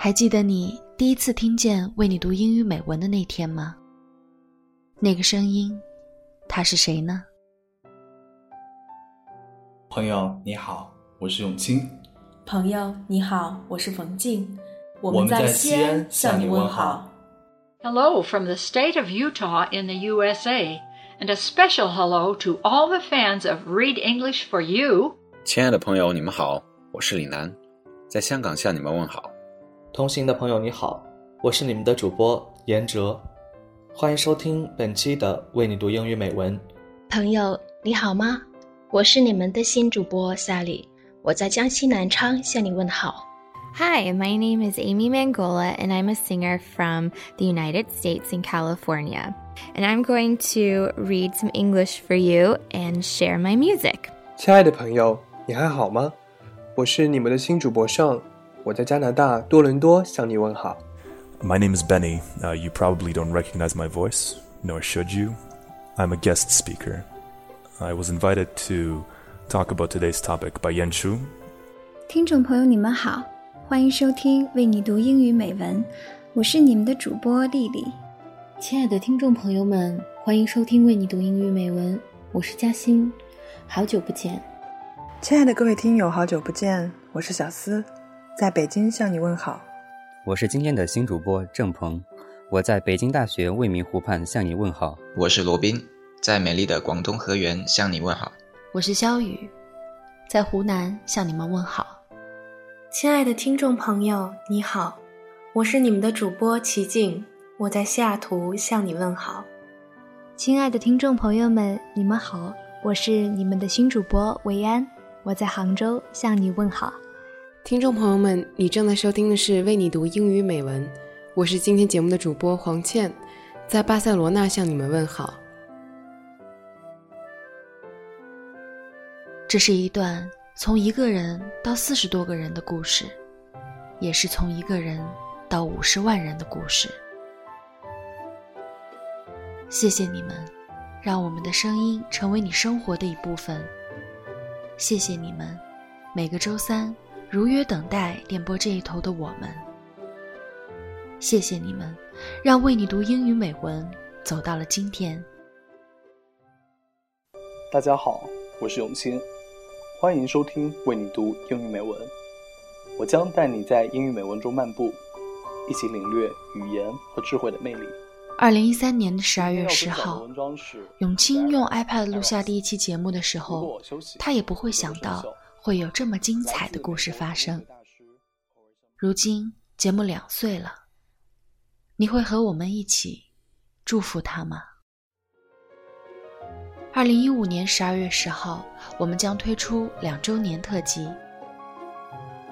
还记得你第一次听见为你读英语美文的那天吗？那个声音，他是谁呢？朋友你好，我是永清。朋友你好，我是冯静。我们在西安向你问好。Hello from the state of Utah in the USA, and a special hello to all the fans of Read English for You. 亲爱的朋友，你们好，我是李楠，在香港向你们问好。同行的朋友你好，我是你们的主播严哲，欢迎收听本期的为你读英语美文。朋友你好吗？我是你们的新主播 Sally，我在江西南昌向你问好。Hi, my name is Amy Mangola, and I'm a singer from the United States in California. And I'm going to read some English for you and share my music. 亲爱的朋友，你还好吗？我是你们的新主播尚，我在加拿大多伦多向你问好。My name is Benny. Uh, you probably don't recognize my voice, nor should you. I'm a guest speaker. I was invited to talk about today's topic by Yan Shu. 听众朋友，你们好，欢迎收听《为你读英语美文》，我是你们的主播丽丽。亲爱的听众朋友们，欢迎收听《为你读英语美文》，我是嘉欣，好久不见。亲爱的各位听友，好久不见，我是小思。在北京向你问好。我是今天的新主播郑鹏，我在北京大学未名湖畔向你问好。我是罗宾，在美丽的广东河源向你问好。我是肖雨，在湖南向你们问好。亲爱的听众朋友，你好，我是你们的主播齐静，我在西雅图向你问好。亲爱的听众朋友们，你们好，我是你们的新主播维安，我在杭州向你问好。听众朋友们，你正在收听的是为你读英语美文，我是今天节目的主播黄倩，在巴塞罗那向你们问好。这是一段从一个人到四十多个人的故事，也是从一个人到五十万人的故事。谢谢你们，让我们的声音成为你生活的一部分。谢谢你们，每个周三如约等待电波这一头的我们。谢谢你们，让为你读英语美文走到了今天。大家好，我是永清。欢迎收听为你读英语美文，我将带你在英语美文中漫步，一起领略语言和智慧的魅力。二零一三年的十二月十号，永清用 iPad 录下第一期节目的时候，他也不会想到会有这么精彩的故事发生。如今节目两岁了，你会和我们一起祝福他吗？二零一五年十二月十号，我们将推出两周年特辑。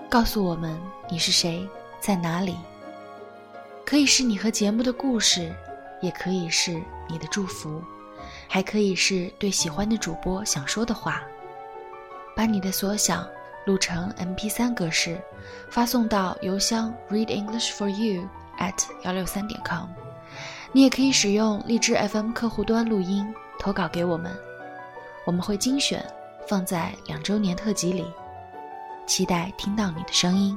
告诉我们你是谁，在哪里？可以是你和节目的故事，也可以是你的祝福，还可以是对喜欢的主播想说的话。把你的所想录成 MP3 格式，发送到邮箱 readenglishforyou at 幺六三点 com。你也可以使用荔枝 FM 客户端录音。投稿给我们，我们会精选放在两周年特辑里，期待听到你的声音。